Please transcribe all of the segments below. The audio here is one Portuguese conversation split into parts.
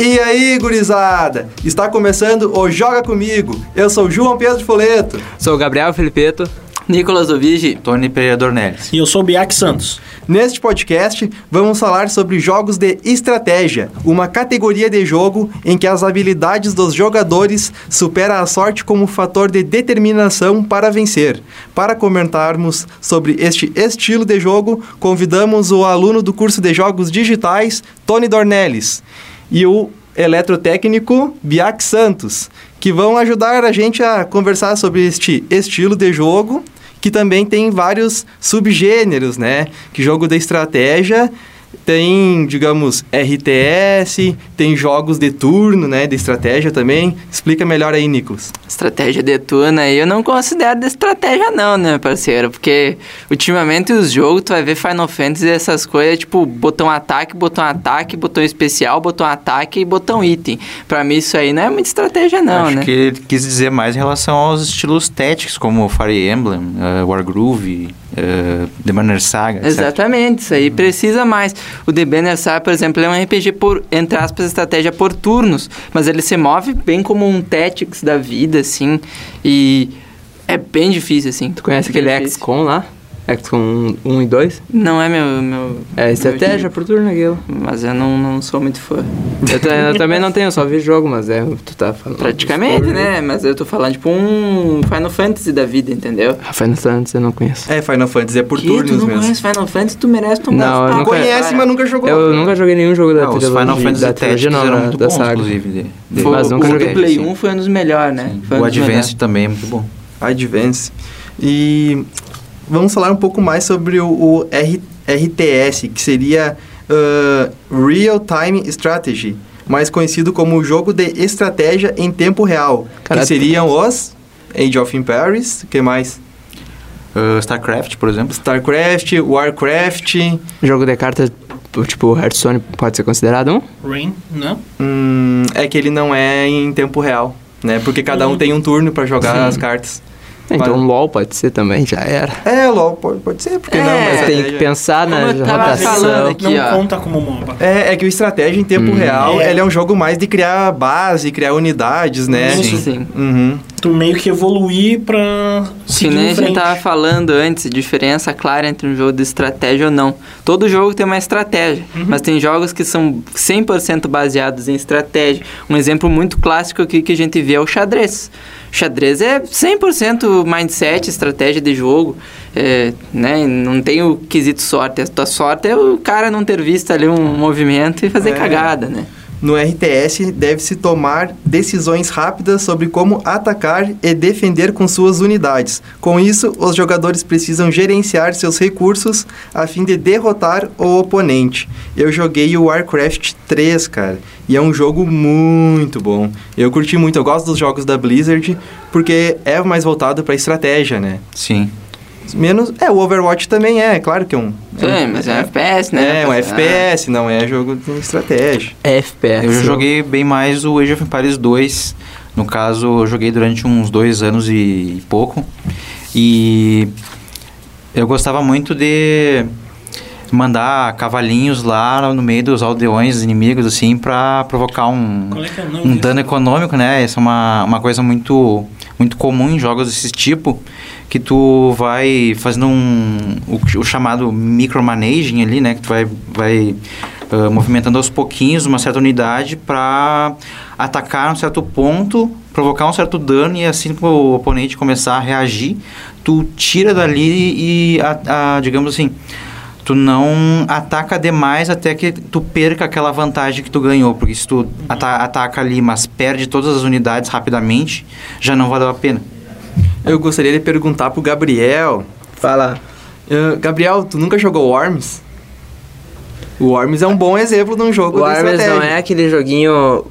E aí, gurizada? Está começando o Joga Comigo. Eu sou João Pedro Foleto. Sou o Gabriel Felipeto. Nicolas Ovigi. Tony Pereira Dornelles. E eu sou o Biak Santos. Neste podcast, vamos falar sobre jogos de estratégia, uma categoria de jogo em que as habilidades dos jogadores superam a sorte como fator de determinação para vencer. Para comentarmos sobre este estilo de jogo, convidamos o aluno do curso de Jogos Digitais, Tony Dornelles, e o eletrotécnico Biak Santos, que vão ajudar a gente a conversar sobre este estilo de jogo que também tem vários subgêneros, né? Que jogo de estratégia tem, digamos, RTS, tem jogos de turno, né, de estratégia também. Explica melhor aí, Nicolas. Estratégia de turno aí eu não considero de estratégia não, né, parceiro? Porque ultimamente os jogos, tu vai ver Final Fantasy e essas coisas, tipo, botão ataque, botão ataque, botão especial, botão ataque e botão item. Pra mim isso aí não é muita estratégia não, Acho né? que ele quis dizer mais em relação aos estilos táticos, como Fire Emblem, uh, Wargroove, uh, The Banner Saga, etc. Exatamente, isso aí precisa mais. O The Banner Saga, por exemplo, é um RPG por, entre aspas, estratégia por turnos, mas ele se move bem como um Tactics da vida, assim, e é bem difícil, assim. Tu conhece aquele. XCOM lá? XCOM 1 e 2? Não é meu... meu É estratégia por turno aquilo. Mas eu não, não sou muito fã. Eu, eu também não tenho, só vi jogo, mas é. Tu tá falando. Praticamente, né? Mas eu tô falando, tipo, um Final Fantasy da vida, entendeu? Ah, Final Fantasy eu não conheço. É, Final Fantasy é por que tu turnos não mesmo. conhece Final Fantasy, tu merece tomar Não, eu Conhece, cara. mas nunca jogou. Eu nunca joguei nenhum jogo da Não, os trilogia, Final Fantasy da trilogia não, eram muito da bons, saga. inclusive. De, de- Foi, Mas nunca o joguei, do Play sim. 1 foi um dos melhores, né? Foi O Advance também é muito bom. Advance. E vamos falar um pouco mais sobre o, o R- RTS, que seria uh, Real Time Strategy, mais conhecido como jogo de estratégia em tempo real, Cara, que seriam os Age of Empires, que mais? Uh, StarCraft, por exemplo. StarCraft, Warcraft, Jogo de cartas, tipo, Hearthstone pode ser considerado um? Rain, não? hum, é que ele não é em tempo real, né? Porque cada um tem um turno para jogar Sim. as cartas. Então Mas- LOL pode ser também, já era. É, LOL, pode, pode ser, porque É, não, mas Tem é- que pensar Como na eu tava rotação. falando aqui, não ó. conta como MOBA. É, é que o estratégia em tempo Hum. real, É. ele é um jogo mais de criar base, criar unidades, né? Isso. Sim. Uhum. Tu meio que evoluir pra Que nem em a gente tava falando antes, diferença clara entre um jogo de estratégia ou não. Todo jogo tem uma estratégia, mas tem jogos que são 100% baseados em estratégia. Um exemplo muito clássico aqui que a gente vê é o xadrez. Xadrez é 100% mindset, estratégia de jogo, é, né? Não tem o quesito sorte. A tua sorte é o cara não ter visto ali um movimento e fazer É. cagada, né? No RTS, deve-se tomar decisões rápidas sobre como atacar e defender com suas unidades. Com isso, os jogadores precisam gerenciar seus recursos a fim de derrotar o oponente. Eu joguei o Warcraft 3, cara, e é um jogo muito bom. Eu curti muito, eu gosto dos jogos da Blizzard, porque é mais voltado para estratégia, né? Sim. Menos. É, o Overwatch também é, claro que é um. Sim, mas é um FPS, né? É, um Ah. FPS, não é jogo de estratégia. FPS. Eu já joguei bem mais o Age of Empires 2. No caso, eu joguei durante uns dois anos e pouco. E eu gostava muito de mandar cavalinhos lá no meio dos aldeões inimigos, assim, pra provocar um, é é um dano econômico, né? Essa é uma, uma coisa muito, muito comum em jogos desse tipo, que tu vai fazendo um, o, o chamado micromanaging ali, né? Que tu vai, vai ah, movimentando aos pouquinhos uma certa unidade para atacar um certo ponto, provocar um certo dano e assim que o oponente começar a reagir, tu tira dali e, a, a, digamos assim, tu não ataca demais até que tu perca aquela vantagem que tu ganhou. Porque se tu ata- ataca ali, mas perde todas as unidades rapidamente, já não valeu a pena. Eu gostaria de perguntar pro Gabriel. Fala. Ah, Gabriel, tu nunca jogou Worms? O Worms é um bom exemplo de um jogo O estratégia. não é aquele joguinho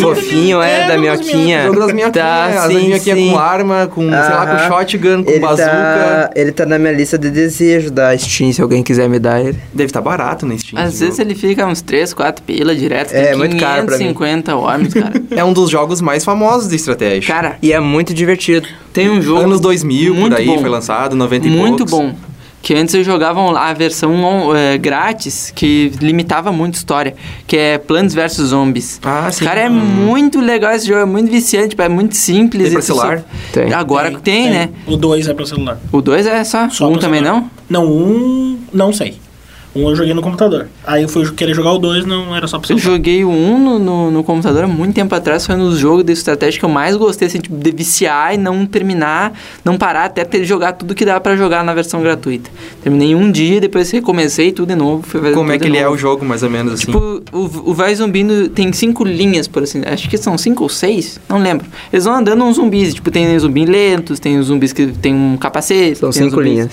fofinho, é, É, da minhoquinha. O jogo das minhoquinhas, Tá, as sim, minhoquinhas sim. com arma, com, sei lá, com shotgun, com ele bazuca. Tá, ele tá na minha lista de desejo da Steam, se alguém quiser me dar ele. Deve estar barato na Steam. Às vezes jogo. ele fica uns 3, 4 pila direto. É, tem muito caro pra mim. 550 worms, cara. É um dos jogos mais famosos de estratégia. cara, E é muito divertido. tem um jogo... Anos 2000, por aí, bom. foi lançado, 90 e Muito poucos. bom. Que antes eu jogavam a versão é, grátis, que limitava muito a história, que é Plants vs Zombies. Ah, sim. Cara, é muito legal esse jogo, é muito viciante, é muito simples. Tem pra e tu só- celular? Tem. Agora tem, né? O 2 é pra celular. O 2 é só, Só um também celular. não? Não, um. Não sei. Um eu joguei no computador. Aí eu fui querer jogar o 2, não era só pra Eu celular. joguei o 1 no, no, no computador há muito tempo atrás, foi um dos jogos de estratégia que eu mais gostei, assim, tipo, de viciar e não terminar, não parar até ter jogar tudo que dá pra jogar na versão gratuita. Terminei um dia, depois recomecei tudo de novo. Fui fazer Como é que ele é novo. o jogo, mais ou menos, assim? Tipo, o, o Vai Zumbindo tem cinco linhas, por assim Acho que são cinco ou seis, não lembro. Eles vão andando uns zumbis, tipo, tem zumbis lentos, tem os zumbis que tem um capacete. São tem cinco zumbis- linhas.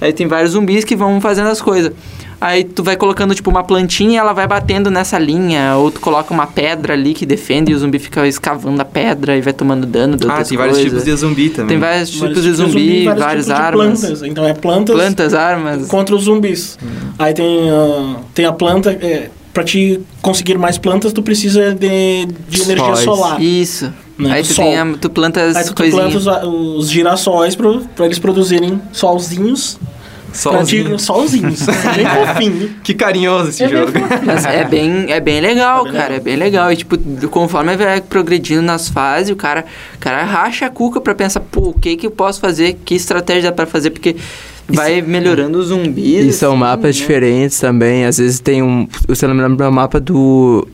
Aí tem vários zumbis que vão fazendo as coisas. Aí tu vai colocando, tipo, uma plantinha e ela vai batendo nessa linha. Ou tu coloca uma pedra ali que defende e o zumbi fica escavando a pedra e vai tomando dano de Ah, outras tem vários coisas. tipos de zumbi também. Tem vários Vários tipos de zumbi, vários várias tipos de armas. plantas. Então é plantas, Plantas, armas. contra os zumbis. Aí tem, ah, tem a planta. É, pra te conseguir mais plantas, tu precisa de, de energia Sóis. solar. Isso. Né, Aí do tu, sol. tem a, tu planta Aí as tu planta os, os girassóis pro, pra eles produzirem solzinhos. Pra ti, Solzinho. solzinhos. Bem fofinho. Que carinhoso esse É bem jogo. Mas é bem, é bem legal, É bem cara. legal. É bem legal. E, tipo, conforme vai progredindo nas fases, o cara, o cara racha a cuca pra pensar, pô, o que que eu posso fazer? Que estratégia dá pra fazer? Porque vai melhorando os zumbis. E são assim, mapas né? diferentes também. Às vezes tem um. Se eu não me lembro, é um mapa do.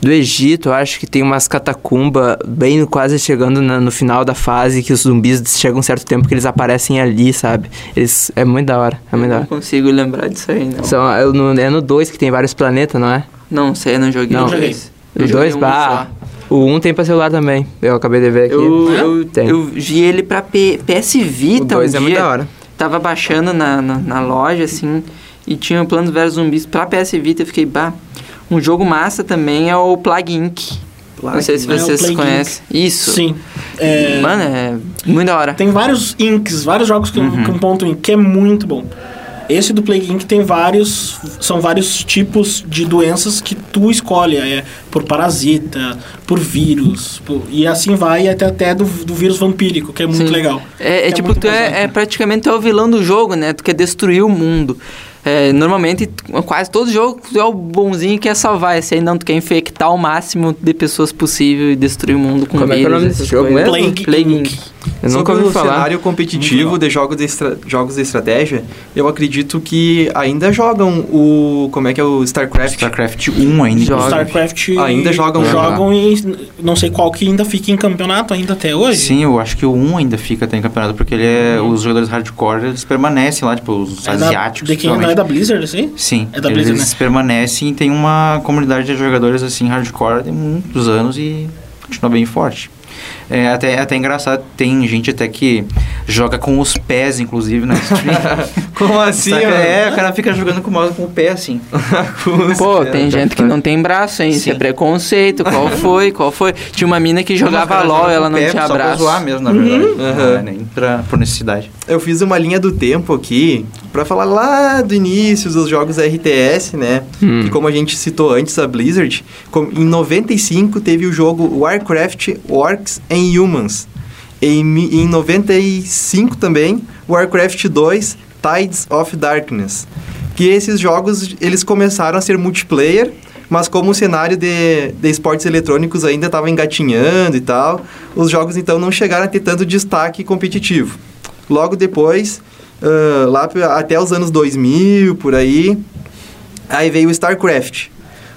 Do Egito, eu acho que tem umas catacumbas bem quase chegando na- no final da fase, que os zumbis chegam um certo tempo que eles aparecem ali, sabe? Eles, é muito da hora, é muito da Não hora. consigo lembrar disso aí, não. São, é no, é no 2 que tem vários planetas, não é? Não sei, eu não joguei. Não. o dois. Eu O joguei 2, um bah. O 1 um tem pra celular também. Eu acabei de ver aqui. Eu, eu, Tem. eu vi ele pra P- PS Vita o 2 um é muito dia. da hora. Tava baixando na, na, na loja, assim, e tinha o Planos vs Zumbis pra PS Vita. Eu fiquei, bah. Um jogo massa também é o Plague Inc. Não sei se É vocês Plague conhecem. Isso. Sim. É, Mano, é muito da hora. Tem vários inks, vários jogos com, Uhum. com ponto ink, que é muito bom. Esse do Plague Inc tem vários, são vários tipos de doenças que tu escolhe, é por parasita, por vírus, por- e assim vai até até do, do vírus vampírico, que é muito Sim. legal. É, é tipo, muito tu é, é praticamente é o vilão do jogo, né? Tu quer destruir o mundo. É, normalmente, quase todo jogo é o bonzinho que quer salvar. Esse aí não, tu quer infectar o máximo de pessoas possível e destruir o mundo com Como é que é o vírus, nome desse jogo coisas. mesmo? Plague, Plague Inc. Inc. Eu nunca Sobre ouvi o falar. cenário competitivo de jogos de, estra- jogos de estratégia, eu acredito que ainda jogam o... Como é que é o StarCraft? StarCraft 1 ainda. Joga. StarCraft Ainda jogam, jogam e não sei qual que ainda fica em campeonato ainda até hoje. Sim, eu acho que o 1 ainda fica até em campeonato, porque ele é, os jogadores hardcore, eles permanecem lá, tipo, os É da- asiáticos. De quem não é da Blizzard, assim? Sim, É da eles Blizzard, permanecem e tem uma comunidade de jogadores assim hardcore de muitos anos e continua bem forte. É até, até engraçado, tem gente até que joga com os pés, inclusive, na stream. Como assim, Saca? mano? É, o cara fica jogando com o mouse com o pé, assim. Pô, tem gente que não tem braço, hein? Isso é preconceito. Qual foi? Qual foi? Tinha uma mina que jogava LOL ela não pé tinha só pra braço. zoar mesmo, na verdade. Não Aham. é nem pra, por necessidade. Eu fiz uma linha do tempo aqui pra falar lá do início dos jogos RTS, né? Hum. Que como a gente citou antes a Blizzard, em 95 teve o jogo Warcraft Orcs and Humans. Em, em 95 também, Warcraft 2 Tides of Darkness. Que esses jogos eles começaram a ser multiplayer, mas como o cenário de, de esportes eletrônicos ainda estava engatinhando e tal, os jogos então não chegaram a ter tanto destaque competitivo. Logo depois, ah, lá até os anos 2000, por aí, aí veio o StarCraft.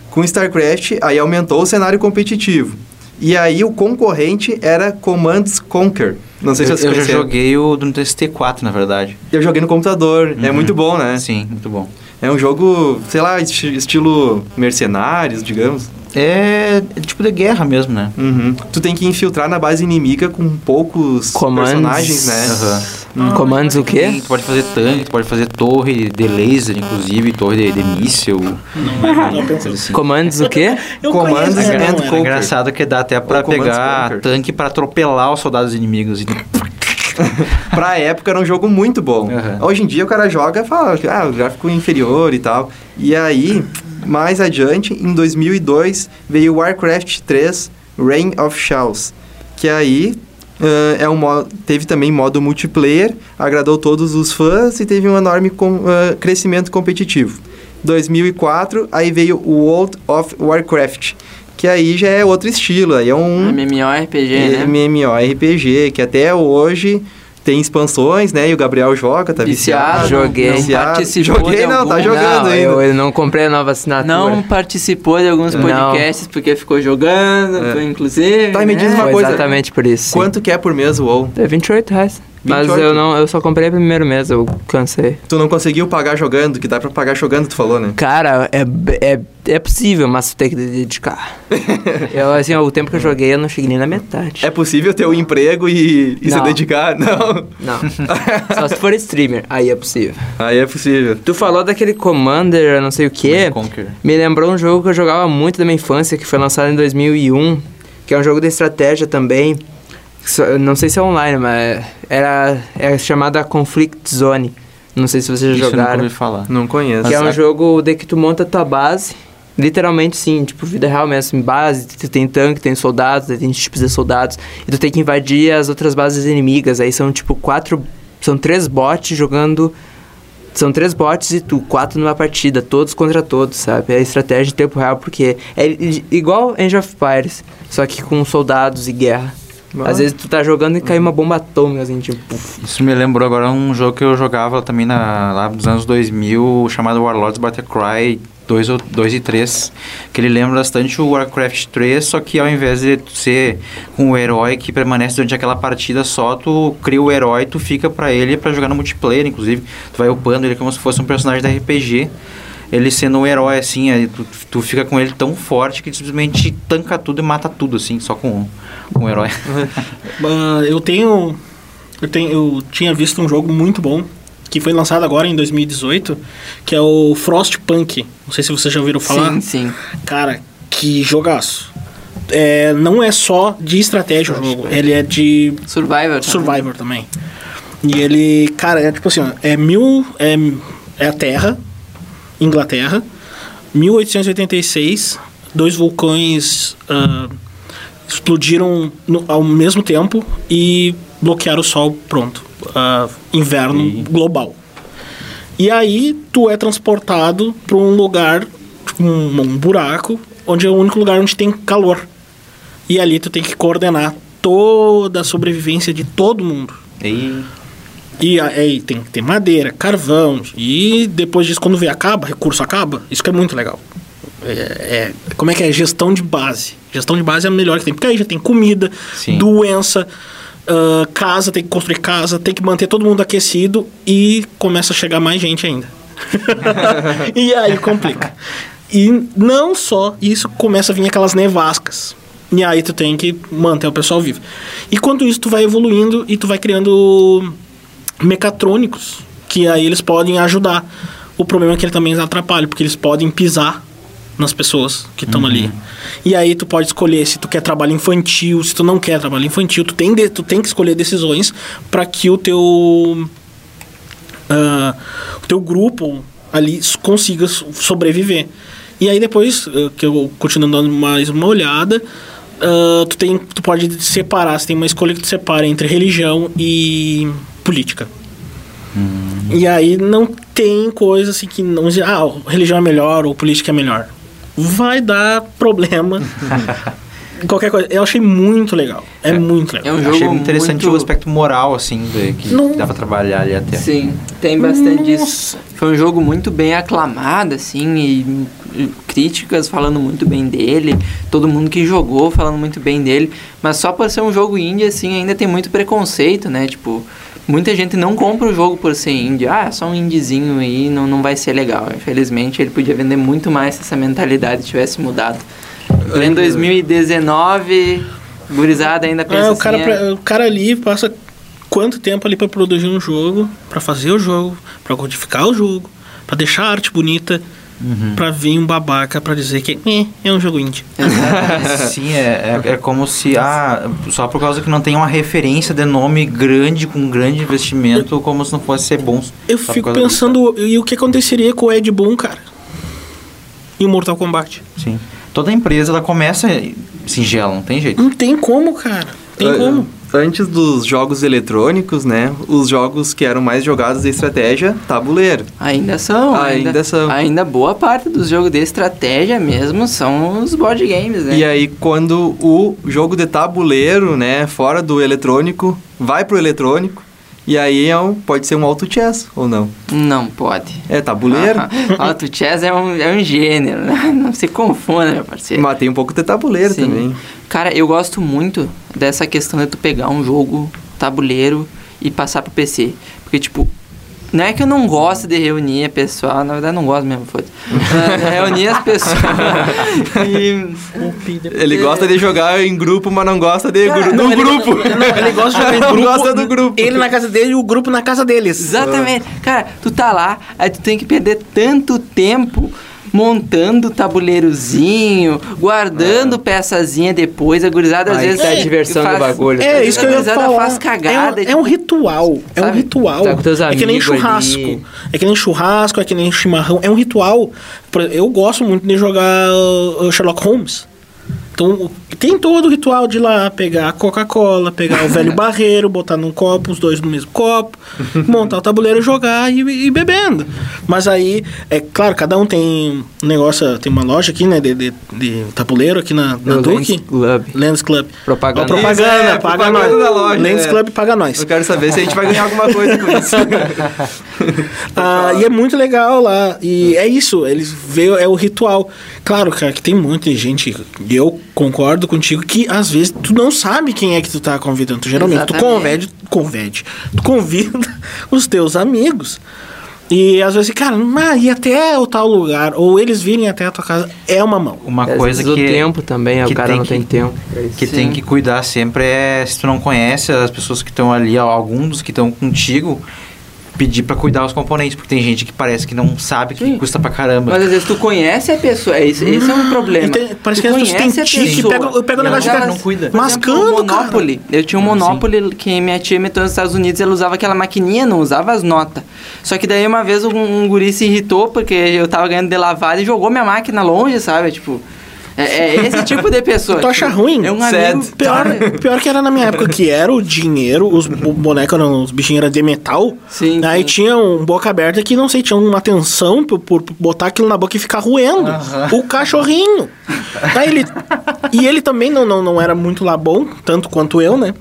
Com StarCraft, aí aumentou o cenário competitivo. E aí o concorrente era Commands Conquer. Não sei se eu, vocês eu já conheceram. joguei o do ST4, na verdade. Eu joguei no computador. É Uhum. muito bom, né? Sim, muito bom. É um jogo, sei lá, esti- estilo mercenários, digamos. É tipo de guerra mesmo, né? Uhum. Tu tem que infiltrar na base inimiga com poucos Comandos. personagens, né? Aham. Ah, Comandos o quê? Sim, tu pode fazer tanque, tu pode fazer torre de laser, inclusive, torre de, de míssil. Não, não, não coisa assim. Comandos o quê? Eu Comandos conheço, and Conquer. era. É engraçado que dá até pra pegar Conquer. tanque pra atropelar os soldados inimigos. E- pra época era um jogo muito bom. Aham. Hoje em dia o cara joga e fala, ah, o gráfico inferior e tal. E aí, mais adiante, em 2002, veio Warcraft 3 Reign of Chaos. Que aí Ah, é um mo- teve também modo multiplayer, agradou todos os fãs e teve um enorme com- ah, crescimento competitivo. 2004, aí veio o World of Warcraft, que aí já é outro estilo, aí é um MMORPG, né? MMORPG, que até hoje tem expansões, né? E o Gabriel joga, tá Viciado, viciado. joguei. não Viciado. participou Joguei não, tá algum. jogando não, ainda. eu, eu não comprei a nova assinatura. Não participou de alguns Não. podcasts porque ficou jogando, É. inclusive. Tá, e me diz né? uma Foi coisa. exatamente por isso. sim. Quanto que é por mês o WoW? É 28 reais. Mas 28? eu não, eu só comprei o primeiro mês, eu cansei. Tu não conseguiu pagar jogando, que dá pra pagar jogando, tu falou, né? Cara, é, é, é possível, mas tu tem que dedicar. eu, assim, o tempo que eu joguei, eu não cheguei nem na metade. É possível ter um emprego e, e se Não. dedicar? Não. Não. Só se for streamer, aí é possível. Aí é possível. Tu falou daquele Commander, não sei o quê. Conquer. Me lembrou um jogo que eu jogava muito da minha infância, que foi lançado em 2001, que é um jogo de estratégia também. Não sei se é online, mas era é chamada Conflict Zone. Não sei se vocês já Isso eu nunca jogaram. ouvi falar. Não conheço. Que é um jogo de que tu monta tua base. Literalmente, sim, tipo, vida real mesmo, em base, tu tem tanque, tem soldados, tem tipos de soldados, e tu tem que invadir as outras bases inimigas. Aí são, tipo, quatro. São três bots jogando. São três bots e tu, quatro numa partida, todos contra todos, sabe? É estratégia em tempo real, porque é igual Age of Empires, só que com soldados e guerra. Ah. Às vezes tu tá jogando e cai uma bomba atômica, assim, tipo. puf. Isso me lembrou agora um jogo que eu jogava também na, lá nos anos 2000, chamado Warlords Battlecry 2, ou- 2 e 3. Que ele lembra bastante o Warcraft 3, só que ao invés de tu ser o herói que permanece durante aquela partida só, tu cria o herói, tu fica pra ele pra jogar no multiplayer, inclusive. Tu vai upando ele como se fosse um personagem da RPG. Ele sendo um herói, assim, aí tu, tu fica com ele tão forte que simplesmente tanca tudo e mata tudo, assim, só com, com o herói. Ah, eu tenho. Eu, tenho, eu tinha visto um jogo muito bom que foi lançado agora em 2018, que é o Frostpunk. Não sei se vocês já ouviram falar. Sim, sim. Cara, que jogaço. É, não é só de estratégia o jogo, ele é de Survivor. também. Survivor também. E ele, cara, é tipo assim, ó, é mil. É, é a Terra, Inglaterra, 1886, dois vulcões ah, explodiram no- ao mesmo tempo e bloquearam o Sol, pronto. Ah, inverno E- global. E aí tu é transportado para um lugar, tipo um, um buraco, onde é o único lugar onde tem calor. E ali tu tem que coordenar toda a sobrevivência de todo mundo. E E aí tem que ter madeira, carvão. E depois disso, quando vê acaba, recurso acaba. Isso que é muito legal. É, é- como é que é? Gestão de base. Gestão de base é a melhor que tem. Porque aí já tem comida, Sim. doença, ah, casa, tem que construir casa, tem que manter todo mundo aquecido e começa a chegar mais gente ainda. e aí complica. E não só isso, começa a vir aquelas nevascas. E aí tu tem que manter o pessoal vivo. E quanto isso, tu vai evoluindo e tu vai criando mecatrônicos, que aí eles podem ajudar. O problema é que ele também atrapalha, porque eles podem pisar nas pessoas que estão ali. E aí tu pode escolher se tu quer trabalho infantil, se tu não quer trabalho infantil, tu tem, de- tu tem que escolher decisões para que o teu ah, o teu grupo ali consiga so- sobreviver. E aí depois, ah, que eu continuo dando mais uma olhada, ah, tu, tem, tu pode separar, você tem uma escolha que tu separa entre religião e política. E aí não tem coisa assim que não diz, ah, religião é melhor ou política é melhor. Vai dar problema. Qualquer coisa. Eu achei muito legal. É, muito legal. É um eu jogo achei interessante muito... o aspecto moral, assim, de, que Não. dá pra trabalhar ali até. Sim, tem bastante disso. Foi um jogo muito bem aclamado, assim, e, e críticas falando muito bem dele, todo mundo que jogou falando muito bem dele, mas só por ser um jogo indie, assim, ainda tem muito preconceito, né? Tipo, muita gente não compra o jogo por ser indie. Ah, é só um indiezinho aí, não, não vai ser legal. Infelizmente, ele podia vender muito mais se essa mentalidade tivesse mudado. Em 2019, gurizada ainda pensa É, o, cara, assim, pra- o cara ali passa quanto tempo ali pra produzir um jogo, pra fazer o jogo, pra codificar o jogo, pra deixar a arte bonita, pra vir um babaca pra dizer que "Eh, é um jogo indie. Sim, é, é, é como se, ah, só por causa que não tem uma referência de nome grande, com grande investimento, como se não fosse ser bom. Eu fico pensando, e o que aconteceria com o Ed Boon, cara? E o Mortal Kombat? Sim. Toda empresa, ela começa singela, não tem jeito. Não tem como, cara. Tem Eu- como. Antes dos jogos eletrônicos, né? Os jogos que eram mais jogados de estratégia, tabuleiro. Ainda são. Ainda são. Ainda boa parte dos jogos de estratégia mesmo são os board games, né? E aí, quando o jogo de tabuleiro, né, fora do eletrônico, vai pro eletrônico, e aí é um, pode ser um auto chess ou não? Não pode. É tabuleiro, Auto chess é um, é um gênero, né? Não se confunda, meu parceiro. mas tem um pouco de tabuleiro Sim. também. Cara, eu gosto muito dessa questão de tu pegar um jogo tabuleiro e passar pro PC. Porque, tipo, não é que eu não gosto de reunir a pessoal, na verdade não gosto mesmo, foda-se. É, reunir as pessoas e... Ele gosta de jogar em grupo, mas não gosta de Cara, gru Não, no ele- grupo. não, ele gosta de jogar em grupo. gosta do grupo. Ele na casa dele e o grupo na casa deles. Exatamente. Cara, tu tá lá, aí tu tem que perder tanto tempo montando tabuleirozinho, guardando peçazinha depois, a gurizada às Aí vezes tá a diversão do bagulho. É, isso que eu ia A gurizada faz cagada, é, um, é um ritual. É um ritual. Tá com teus é que nem churrasco. ali. É que nem churrasco, é que nem chimarrão. É um ritual. Eu gosto muito de jogar uh, Sherlock Holmes. Então, tem todo o ritual de ir lá pegar a Coca-Cola, pegar o velho barreiro, botar num copo, os dois no mesmo copo, montar o tabuleiro, jogar e, e bebendo. Mas aí, é claro, cada um tem um negócio, tem uma loja aqui, né, de, de, de tabuleiro aqui na, na Duque. Lens Club. Lens Club. Propaganda. Ó, propaganda, Isso, é, paga propaganda nós. da loja, Lens é. Club paga nós. Eu quero saber se a gente vai ganhar alguma coisa com isso. Ah, e é muito legal lá. E é isso, eles veem, é o ritual. Claro, cara, que tem muita gente, e eu concordo contigo, que às vezes tu não sabe quem é que tu tá convidando. Tu, geralmente, tu Exatamente. convide, convide, tu convida os teus amigos. E às vezes, cara, ah, ir até o tal lugar, ou eles virem até a tua casa, é uma mão. Uma Às coisa vezes que o tempo também, que o cara tem não que- tem tempo. que Sim. tem que cuidar sempre é se tu não conhece as pessoas que estão ali, ó, alguns dos que estão contigo, pedir pra cuidar os componentes, porque tem gente que parece que não sabe que Sim. custa pra caramba. Mas às vezes tu conhece a pessoa, é isso- esse é um problema. E tem- parece Tu que as pessoas conhece têm a tique, pessoa. pega- eu pego o negócio de não cuida. Por mascando, exemplo, o cara. Monopoly. Eu tinha um Monopoly que minha tia meteu nos Estados Unidos ela usava aquela maquininha, não usava as notas. Só que daí uma vez um, um guri se irritou porque eu tava ganhando de lavada e jogou minha máquina longe, sabe? Tipo. É, é esse tipo de pessoa. Tu acha tipo, ruim? É um Sad. amigo. Pior, pior que era na minha época, que era o dinheiro, os bo- bonecos, eram, os bichinhos eram de metal. Sim, Aí sim. tinha um boca aberta que, não sei, tinha uma tensão por, por botar aquilo na boca e ficar roendo. O cachorrinho. Aí ele, e ele também não, não, não era muito lá bom, tanto quanto eu, né?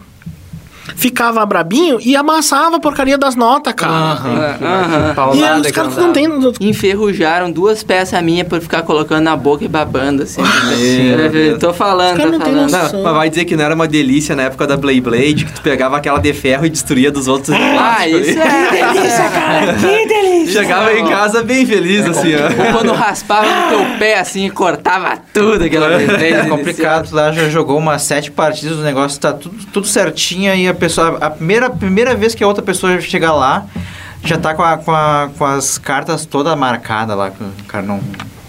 Ficava brabinho e amassava a porcaria das notas, cara. Aham. E Paulada aí os que caras não tem. Enferrujaram duas peças minhas por ficar colocando na boca e babando, assim. Eu tô falando, tô não falando. Não, mas vai dizer que não era uma delícia na época da Beyblade, que tu pegava aquela de ferro e destruía dos outros Ah, isso ali. é delícia, cara. Que delícia. Chegava em casa bem feliz, assim, ó. Quando raspava no teu pé, assim, e cortava tudo aquela vez. É complicado, tu lá já jogou umas sete partidas, o negócio tá tudo, tudo certinho e a pessoa. A primeira, primeira vez que a outra pessoa chegar lá, já tá com, a- com, a- com as cartas todas marcadas lá, que o cara não.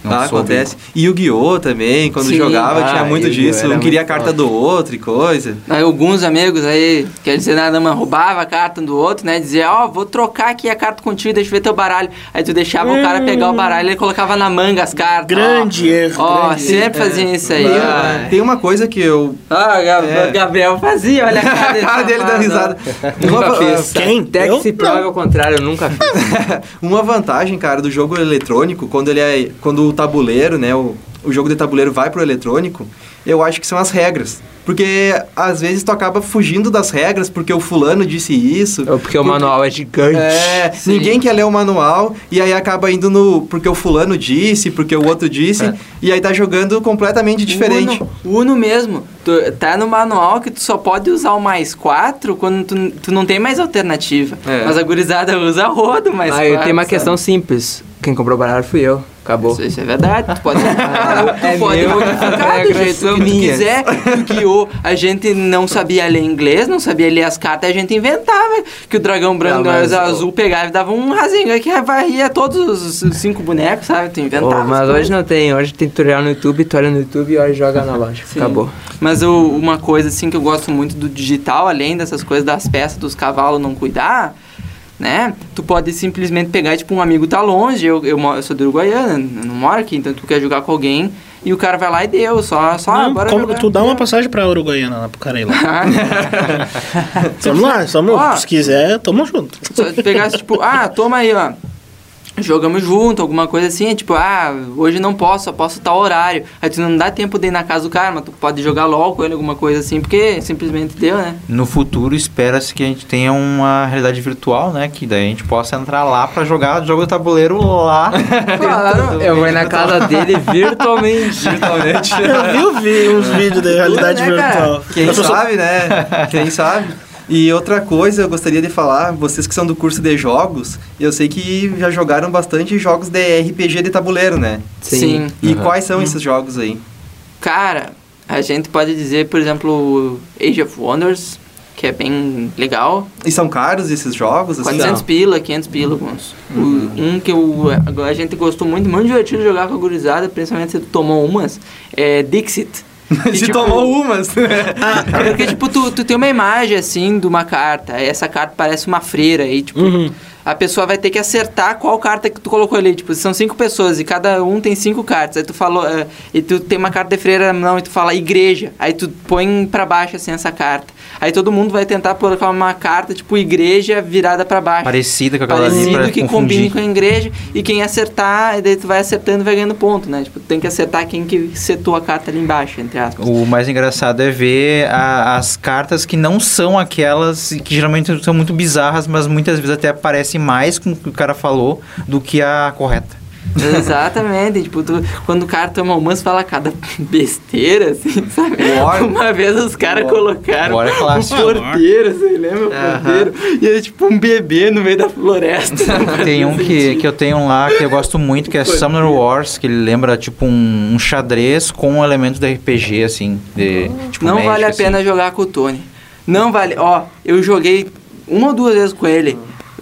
Não Ah, soube. acontece. E o Yu-Gi-Oh! também, quando Sim. jogava, Ah, tinha muito disso. Um queria a carta do outro e coisa. Aí alguns amigos aí, quer dizer nada, mas roubava a carta do outro, né? Dizia, ó, vou trocar aqui a carta contigo, deixa eu ver teu baralho. Aí tu deixava o cara pegar o baralho e ele colocava na manga as cartas. Grande ó. erro, Ó, grande sempre fazia isso aí. Ah, tem uma coisa que eu. Ah, Gab- É. Gabriel fazia, olha a cara A dele. cara dele dando risada. Nunca fiz. Quem? Até que se prove ao contrário, eu nunca fiz. uma vantagem, cara, do jogo eletrônico, quando ele é. Quando o tabuleiro, né? O, o jogo de tabuleiro vai pro eletrônico, eu acho que são as regras. Porque às vezes tu acaba fugindo das regras porque o fulano disse isso. Ou porque o manual é gigante. É, Sim. ninguém quer ler o manual e aí acaba indo no. Porque o fulano disse, porque o outro disse, É. e aí tá jogando completamente diferente. Uno, Uno mesmo. Tu, tá no manual que tu só pode usar o mais quatro quando tu, tu não tem mais alternativa. É. Mas a gurizada usa rodo mais Ah, quatro. eu tenho uma sabe? questão simples. Quem comprou o baralho fui eu. Acabou. Isso, isso é verdade. Tu pode, tu É pode meu, modificar é do a jeito criação que tu minha. quiser. Porque o, a gente não sabia ler inglês, não sabia ler as cartas, a gente inventava que o dragão branco Não, mas e azul pegava e dava um rasinho que varria todos os cinco bonecos, sabe? Tu inventava. mas as hoje coisas. não tem. Hoje tem tutorial no YouTube, tu olha no YouTube e olha e joga na loja. Sim. Acabou. Mas o- uma coisa assim que eu gosto muito do digital, além dessas coisas das peças dos cavalos não cuidar, né? Tu pode simplesmente pegar, tipo, um amigo tá longe, eu, eu, eu sou do Uruguaiana, não moro aqui, então tu quer jogar com alguém, e o cara vai lá e deu, só, só Não, bora como- tu dá uma passagem pra Uruguaiana lá pro cara ir lá. Vamos lá, Ó. se quiser, tamo junto. Só tu pegasse, tipo, ah, toma aí, ó. Jogamos junto, alguma coisa assim, tipo, ah, hoje não posso, só posso tal horário. Aí tu não dá tempo de ir na casa do cara, mas tu pode jogar logo com ele, alguma coisa assim, porque simplesmente deu, né? No futuro, espera-se que a gente tenha uma realidade virtual, né? Que daí a gente possa entrar lá pra jogar jogo de tabuleiro lá. Claro, eu vou ir na casa dele virtualmente. Virtualmente. Eu vi, eu vi uns vídeos de realidade né, virtual. Quem Eu sabe, né? Quem sabe? E outra coisa, eu gostaria de falar, vocês que são do curso de jogos, eu sei que já jogaram bastante jogos de RPG de tabuleiro, né? Sim. E Uhum. quais são esses jogos aí? Cara, a gente pode dizer, por exemplo, Age of Wonders, que é bem legal. E são caros esses jogos? Assim? 400 pila, 500 pila, alguns. O- Um que eu, a gente gostou muito, muito divertido jogar com a gurizada, principalmente se tu tomou umas, é Dixit. E, Se tipo, tomou umas. Porque, tipo, tu, tu tem uma imagem, assim, de uma carta, essa carta parece uma freira, aí, tipo, Uhum. a pessoa vai ter que acertar qual carta que tu colocou ali. Tipo, são cinco pessoas e cada um tem cinco cartas. Aí tu falou, eh, e tu tem uma carta de freira, não, e tu fala igreja. Aí tu põe pra baixo, assim, essa carta. Aí todo mundo vai tentar colocar uma carta, tipo, igreja virada pra baixo. Parecida com aquela ali Parecido pra que confundir. combine com a igreja e quem acertar, e daí tu vai acertando e vai ganhando ponto, né? Tipo, tu tem que acertar quem que setou a carta ali embaixo, entre aspas. O mais engraçado é ver a- as cartas que não são aquelas que geralmente são muito bizarras, mas muitas vezes até parecem mais com o que o cara falou do que a correta. Exatamente, tipo, tu- quando o cara toma umas, fala cada besteira, assim, sabe? War. Uma vez os caras colocaram War é clássico. porteiro, você lembra? O Aham. porteiro. E é tipo um bebê no meio da floresta. Tem um que, que eu tenho lá que eu gosto muito, que é Summoner Wars, que ele lembra tipo um, um xadrez com elementos de RPG, assim. De, tipo, Não Magic, vale a assim. pena jogar com o Tony. Não vale. Ó, eu joguei uma ou duas vezes com ele.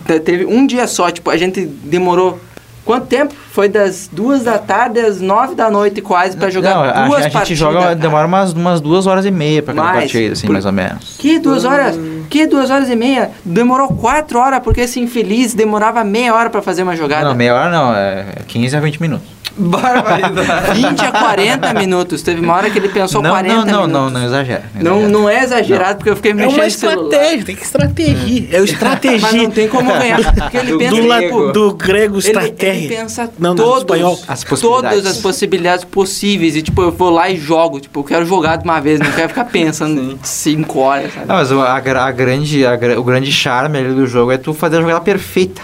Te- Teve um dia só, tipo, a gente demorou. Quanto tempo? Foi das duas da tarde às nove da noite quase pra jogar Não, duas a gente partidas. joga, demora umas, umas duas horas e meia pra cada partida, assim, Por- mais ou menos. Que duas horas? Que duas horas e meia? Demorou quatro horas, porque esse infeliz demorava meia hora pra fazer uma jogada. Não, meia hora não, é 15 a 20 minutos. Barbaridade. 20 a 40 minutos. Teve uma hora que ele pensou não, 40 não, não, minutos. não, não exagera. Não, exagera. não é exagerado, porque eu fiquei É mexendo uma no celular. estratégia, tem que estratégia. É o Mas estratégia. não tem como ganhar. Porque ele Do pensa, Do, tipo, do grego ele, estratégia. ele pensa Não, não, todos, espanhol. As possibilidades. todas as possibilidades possíveis. E tipo, eu vou lá e jogo. Tipo, eu quero jogar de uma vez, não quero ficar pensando cinco horas, sabe? Não, mas o- a, a grande, a o grande charme ali do jogo é tu fazer a jogada perfeita.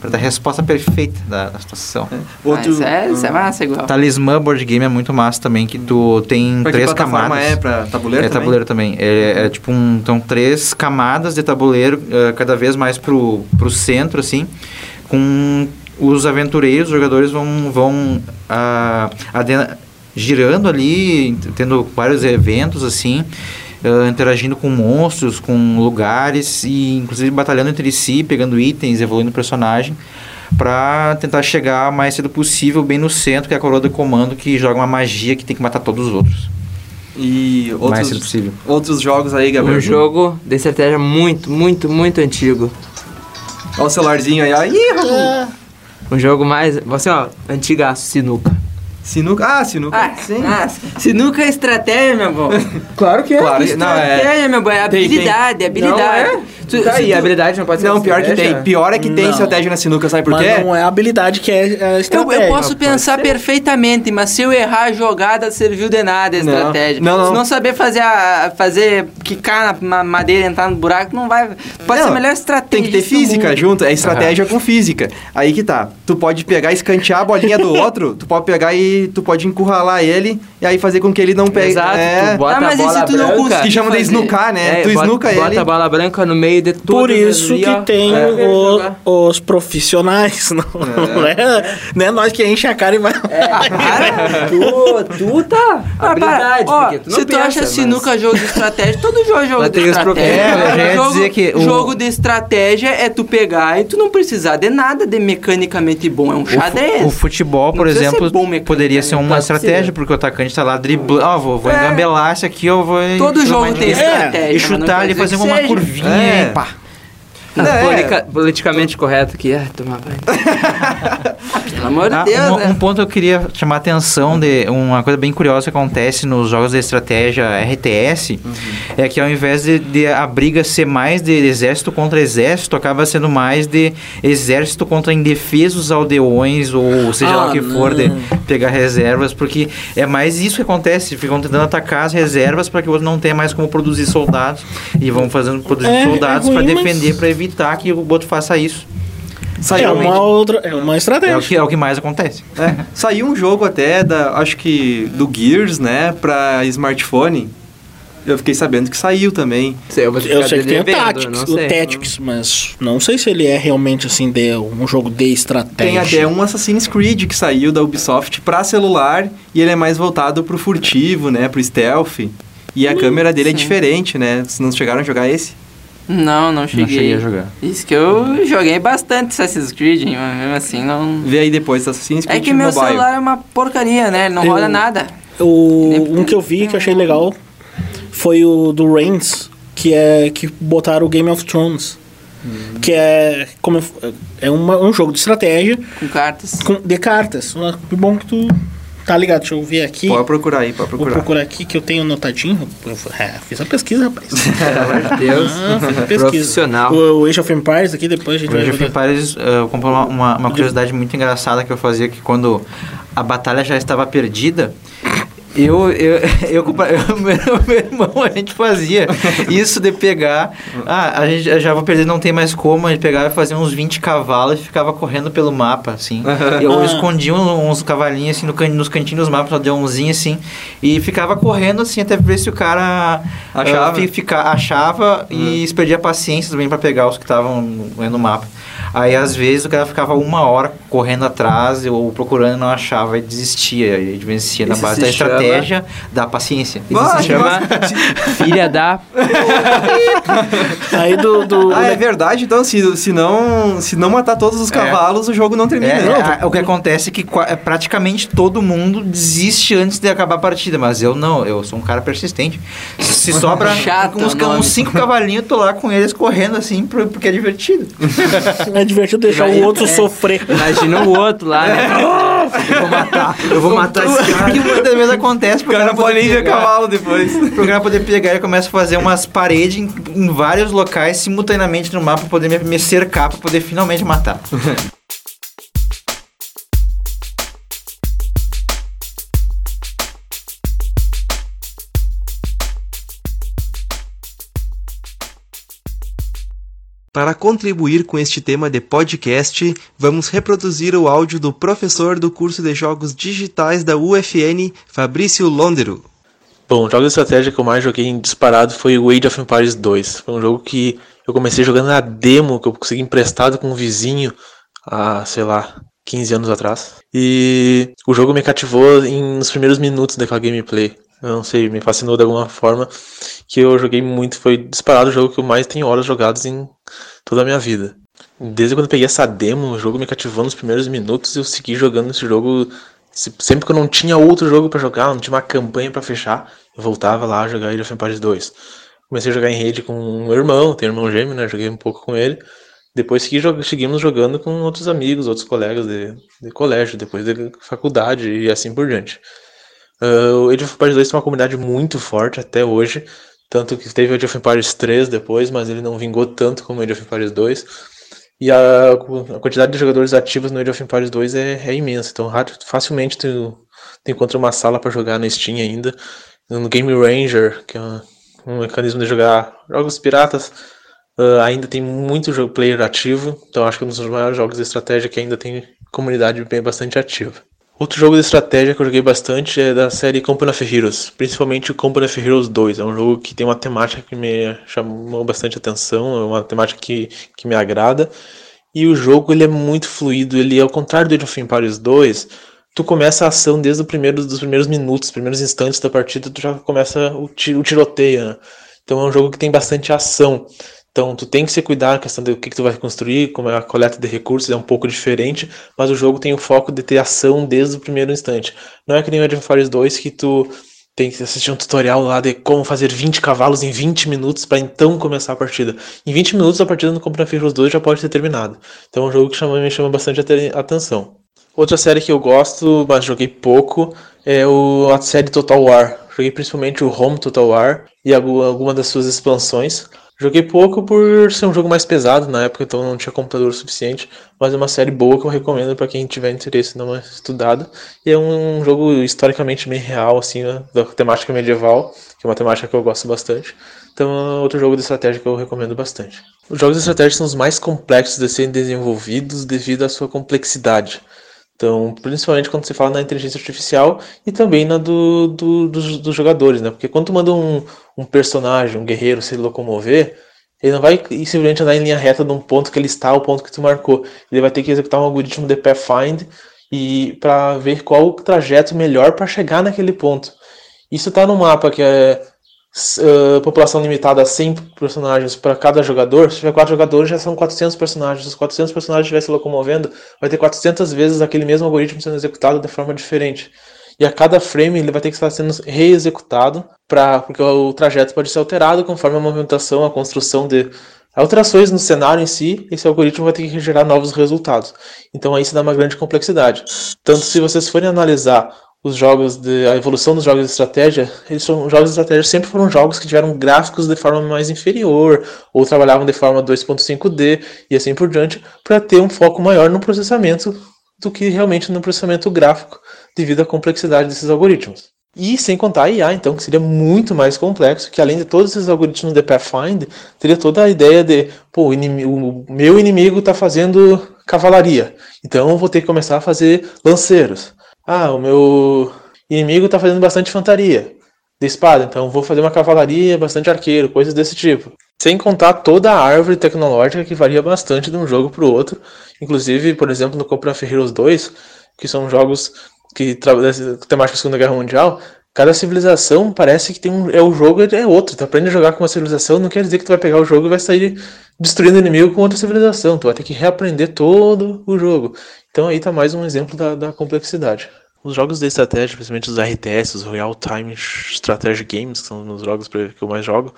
Pra dar a resposta perfeita da, da situação. Outro, Mas é, isso é massa igual. Talismã Board Game é muito massa também, que tu tem Pra três camadas. é? Pra tabuleiro É também? tabuleiro também. É, é tipo um, então três camadas de tabuleiro, eh, cada vez mais pro, pro centro, assim, com os aventureiros, os jogadores vão, vão ah, aden- girando ali, tendo vários eventos, assim, ah, interagindo com monstros, com lugares e inclusive batalhando entre si, pegando itens, evoluindo o personagem pra tentar chegar o mais cedo possível bem no centro, que é a coroa de comando que joga uma magia que tem que matar todos os outros. E O mais cedo outros, possível. outros jogos aí, Gabriel. Um jogo de estratégia muito, muito, muito antigo. Olha o celularzinho aí, ó. Ih, Um jogo mais, assim, ó, antigaço, sinuca. Sinuca. Ah, sinuca. Ah, sim. ah, sinuca é estratégia, meu bom. Claro que Claro, não, é. Estratégia, meu bom. É Tem- habilidade, é habilidade. Não é? Tu- Tá aí, tu- habilidade não pode ser Não, pior que estratégia? tem. Pior é que tem Não. estratégia na sinuca, sabe por Mas quê? não é habilidade que é a Eu, estratégia. eu posso pensar perfeitamente, mas se eu errar a jogada, serviu de nada a estratégia. Não, não. Se não saber fazer, a, fazer quicar na ma- madeira e entrar no buraco, não vai. Pode Não, ser a melhor estratégia. Tem que ter física junto, é estratégia com física. Aí que tá. Tu pode pegar, escantear a bolinha do outro, tu pode pegar e tu pode encurralar ele e aí fazer com que ele não pegue. Exato, é, tu bota Ah, mas a e se bola tu não branca... conseguir? que chamam de snoocar, né? É, tu bota, snuca bota ele. a bola branca no meio de tudo. Por isso que tem o- os profissionais, não, não é, não é nós que enche a cara e vai. Para. tu, tu tá. Ah, para. Ó, porque tu não se tu pensa, acha mas- sinuca jogo de estratégia, todo jogo é jogo Mas de estratégia. É, jogo, dizer que o- jogo de estratégia é tu pegar e tu não precisar de nada de mecanicamente bom. É um xadrez. O, futebol, por exemplo, mecanicamente, poderia ser uma estratégia, ser. porque o atacante tá lá driblando. Ó, vou, vou É. engambelar esse aqui, eu vou. Todo jogo tem estratégia, E mas não chutar ali, fazer que uma seja. curvinha É. e pá. Não, É. politica- politicamente correto aqui. Ah, tomar banho. Pelo amor de Ah, Deus, um, né? um ponto que eu queria chamar a atenção de uma coisa bem curiosa que acontece nos jogos de estratégia RTS é que ao invés de, de a briga ser mais de exército contra exército, acaba sendo mais de exército contra indefesos aldeões ou seja lá Ah, o que for de não. pegar reservas, porque é mais isso que acontece, ficam tentando atacar as reservas para que o outro não tenha mais como produzir soldados e vão fazendo produzir É, é soldados ruim, para mas- defender, para evitar que o outro faça isso. Saiu, É uma outra, é uma É estratégia. o que, é o que mais acontece. é, saiu um jogo até, da, acho que do Gears, né, pra smartphone. Eu fiquei sabendo que saiu também. Sei, eu Eu sei que tem o Tactics, o. Tactics, mas não sei se ele é realmente assim de um jogo de estratégia. Tem até um Assassin's Creed que saiu da Ubisoft pra celular e ele é mais voltado pro furtivo, né, pro stealth. E a câmera dele é sim. diferente, né? Vocês não chegaram a jogar esse? Não, não cheguei. cheguei a jogar. Isso que eu joguei bastante Assassin's Creed, mas mesmo assim não... Vê aí depois Assassin's É Creed que meu Mobile. celular é uma porcaria, né? Ele não Eu- roda nada. O, um que eu vi que eu achei legal foi o do Reigns, que é que botaram o Game of Thrones. Que é como eu- é uma- um jogo de estratégia Com cartas. com, de cartas. Que bom que tu tá ligado. Deixa eu ver aqui. Pode procurar aí, pode Vou procurar. procurar aqui que eu tenho anotadinho. Eu, é, fiz a pesquisa, rapaz. Pelo amor de Deus. Ah, fiz a pesquisa. Profissional. O, o Age of Empires aqui, depois a gente O Age vai of Empires, uh, eu comprei uma, uma, uma curiosidade muito engraçada que eu fazia, que quando a batalha já estava perdida, eu, eu, eu, eu meu, irmão, a gente fazia isso de pegar, ah, a gente já vou perder, não tem mais como, a gente pegava e fazia uns 20 cavalos e ficava correndo pelo mapa, assim. Eu Ah. escondia uns cavalinhos, assim, no can, nos cantinhos dos mapas, aldeãozinho, assim, e ficava correndo, assim, até ver se o cara Achava. ah, fi- fica, achava e perdia a paciência também pra pegar os que estavam no, no mapa. Aí às vezes o cara ficava uma hora correndo atrás ou procurando e não achava e desistia. E vencia na base se da chama- estratégia da paciência. Isso Ah, se chama filha da... Aí do. do Ah, é verdade, então se, se, não, se não matar todos os cavalos, o jogo não termina. É, Não, é, a- o que acontece é que é, praticamente todo mundo desiste antes de acabar a partida, mas eu não, eu sou um cara persistente. Se sobra Chato uns, uns cinco cavalinhos, eu tô lá com eles correndo assim, porque é divertido. é divertido deixar o outro sofrer. Imagina o outro lá, né? Eu vou matar. Eu vou matar esse cara. E muitas vezes acontece o cara não pode nem ver pegar- cavalo depois. Pro cara poder pegar e começa a fazer umas paredes em, em vários locais simultaneamente no mapa pra poder me, me cercar, pra poder finalmente matar. Para contribuir com este tema de podcast, vamos reproduzir o áudio do professor do curso de Jogos Digitais da UFN, Fabrício Londero. Bom, o jogo de estratégia que eu mais joguei em disparado foi o Age of Empires 2. Foi um jogo que eu comecei jogando na demo, que eu consegui emprestado com um vizinho há, sei lá, 15 anos atrás. E o jogo me cativou em, nos primeiros minutos daquela gameplay. Eu não sei, me fascinou de alguma forma que eu joguei muito. Foi disparado o jogo que eu mais tenho horas jogadas em toda a minha vida. Desde quando eu peguei essa demo, o jogo me cativou nos primeiros minutos e eu segui jogando esse jogo se- sempre que eu não tinha outro jogo pra jogar, não tinha uma campanha pra fechar, eu voltava lá a jogar Age of Empires 2. Comecei a jogar em rede com meu irmão, tenho um irmão gêmeo, né? Joguei um pouco com ele. Depois segui, seguimos jogando com outros amigos, outros colegas de, de colégio, depois de faculdade e assim por diante. Ah, o Age of Empires 2 tem uma comunidade muito forte até hoje, tanto que teve o Age of Empires 3 depois, mas ele não vingou tanto como o Age of Empires 2. E a, a quantidade de jogadores ativos no Age of Empires 2 é, é imensa. Então, facilmente tu, tu encontra uma sala para jogar no Steam ainda. No Game Ranger, que é um, um mecanismo de jogar jogos piratas, ah, ainda tem muito jogo player ativo. Então, acho que é um dos maiores jogos de estratégia que ainda tem comunidade bem bastante ativa. Outro jogo de estratégia que eu joguei bastante é da série Company of Heroes, principalmente Company of Heroes 2. É um jogo que tem uma temática que me chamou bastante atenção, é uma temática que, que me agrada. E o jogo ele é muito fluido, ele ao contrário do Age of Empires 2, tu começa a ação desde o primeiro, dos primeiros minutos, primeiros instantes da partida, tu já começa o, ti- o tiroteio. né? Então é um jogo que tem bastante ação. Então tu tem que se cuidar, a questão do que, que tu vai construir, como é a coleta de recursos é um pouco diferente, mas o jogo tem o foco de ter ação desde o primeiro instante. Não é que nem o Age of Empires 2 que tu tem que assistir um tutorial lá de como fazer 20 cavalos em 20 minutos para então começar a partida. Em 20 minutos a partida no Compra Heroes 2 já pode ter terminado. Então é um jogo que chama, me chama bastante ate- atenção. Outra série que eu gosto, mas joguei pouco, é o, a série Total War. Joguei principalmente o Home Total War e alguma das suas expansões. Joguei pouco por ser um jogo mais pesado na época, então não tinha computador suficiente, mas é uma série boa que eu recomendo para quem tiver interesse em dar uma estudada. E é um jogo historicamente bem real, assim, né, da temática medieval, que é uma temática que eu gosto bastante. Então é outro jogo de estratégia que eu recomendo bastante. Os jogos de estratégia são os mais complexos de serem desenvolvidos devido à sua complexidade. Então, principalmente quando você fala na inteligência artificial e também na do, do dos, dos, jogadores, né? Porque quando manda um, um personagem, um guerreiro se locomover, ele não vai simplesmente andar em linha reta de um ponto que ele está ao ponto que tu marcou. Ele vai ter que executar um algoritmo de Pathfind e para ver qual o trajeto melhor para chegar naquele ponto. Isso está no mapa que é população limitada a 100 personagens para cada jogador, se tiver 4 jogadores já são 400 personagens. Se os 400 personagens estiverem se locomovendo, vai ter 400 vezes aquele mesmo algoritmo sendo executado de forma diferente. E a cada frame ele vai ter que estar sendo reexecutado, porque o trajeto pode ser alterado conforme a movimentação, a construção de alterações no cenário em si, esse algoritmo vai ter que gerar novos resultados. Então aí isso dá uma grande complexidade. Tanto se vocês forem analisar os jogos de a evolução dos jogos de estratégia, eles são jogos de estratégia sempre foram jogos que tiveram gráficos de forma mais inferior ou trabalhavam de forma 2.5D e assim por diante, para ter um foco maior no processamento do que realmente no processamento gráfico devido à complexidade desses algoritmos. E sem contar a IA, então, que seria muito mais complexo, que além de todos esses algoritmos de Pathfinder, teria toda a ideia de, pô, o, inimigo, o meu inimigo está fazendo cavalaria, então eu vou ter que começar a fazer lanceiros. Ah, o meu inimigo está fazendo bastante infantaria de espada, então vou fazer uma cavalaria, bastante arqueiro, coisas desse tipo. Sem contar toda a árvore tecnológica que varia bastante de um jogo para o outro. Inclusive, por exemplo, no Cobra Heroes 2, que são jogos que trabalham temática Segunda Guerra Mundial, cada civilização parece que tem um. É o jogo é outro. Tu aprende a jogar com uma civilização, não quer dizer que tu vai pegar o jogo e vai sair destruindo o inimigo com outra civilização. Tu vai ter que reaprender todo o jogo. Então aí tá mais um exemplo da, da complexidade. Os jogos de estratégia, principalmente os RTS, os Real Time Strategy Games, que são os jogos que eu mais jogo,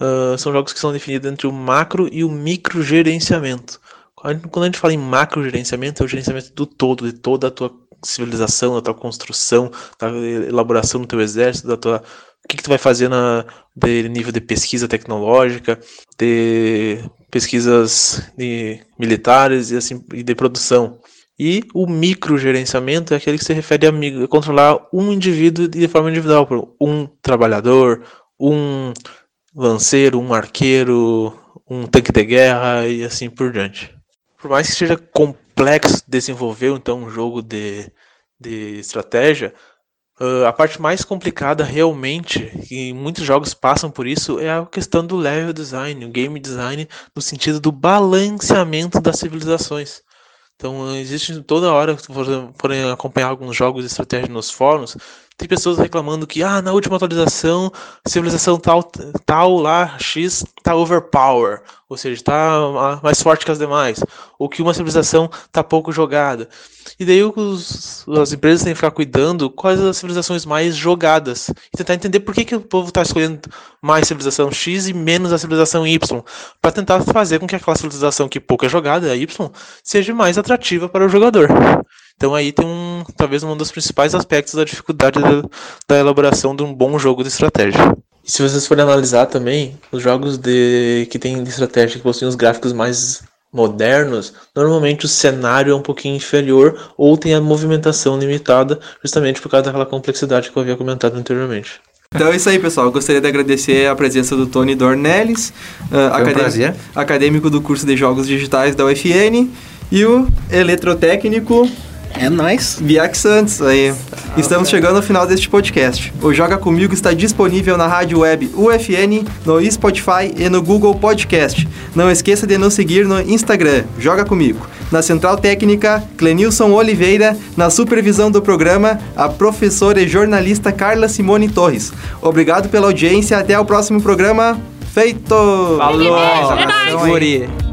uh, são jogos que são definidos entre o macro e o micro gerenciamento. Quando a gente fala em macro gerenciamento, é o gerenciamento do todo, de toda a tua civilização, da tua construção, da elaboração do teu exército, da tua o que, que tu vai fazer na de nível de pesquisa tecnológica, de pesquisas de militares e assim e de produção. E o microgerenciamento é aquele que se refere a controlar um indivíduo de forma individual, um trabalhador, um lanceiro, um arqueiro, um tanque de guerra e assim por diante. Por mais que seja complexo desenvolver então um jogo de, de estratégia, Uh, a parte mais complicada realmente, e muitos jogos passam por isso, é a questão do level design, o game design, no sentido do balanceamento das civilizações. Então, existe toda hora, se forem acompanhar alguns jogos de estratégia nos fóruns, tem pessoas reclamando que, ah, na última atualização, civilização tal, tal lá, X, tá overpower, ou seja, está mais forte que as demais, ou que uma civilização tá pouco jogada. E daí os, as empresas têm que ficar cuidando quais as civilizações mais jogadas. E tentar entender por que, que o povo está escolhendo mais civilização X e menos a civilização Y. Para tentar fazer com que aquela civilização que pouco é jogada, a Y, seja mais atrativa para o jogador. Então aí tem um, talvez um dos principais aspectos da dificuldade da, da elaboração de um bom jogo de estratégia. E se vocês forem analisar também, os jogos de que tem de estratégia que possuem os gráficos mais modernos, normalmente o cenário é um pouquinho inferior ou tem a movimentação limitada, justamente por causa daquela complexidade que eu havia comentado anteriormente. Então é isso aí, pessoal. Eu gostaria de agradecer a presença do Tony Dornelles, uh, acadêmico, um acadêmico do curso de Jogos Digitais da UFN, e o eletrotécnico é nóis. Biac Santos aí. Estamos chegando ao final deste podcast. O Joga Comigo está disponível na rádio web UFN, no Spotify e no Google Podcast. Não esqueça de nos seguir no Instagram, Joga Comigo. Na Central Técnica, Clenilson Oliveira. Na supervisão do programa, a professora e jornalista Carla Simone Torres. Obrigado pela audiência. Até o próximo programa. Feito! Falou! É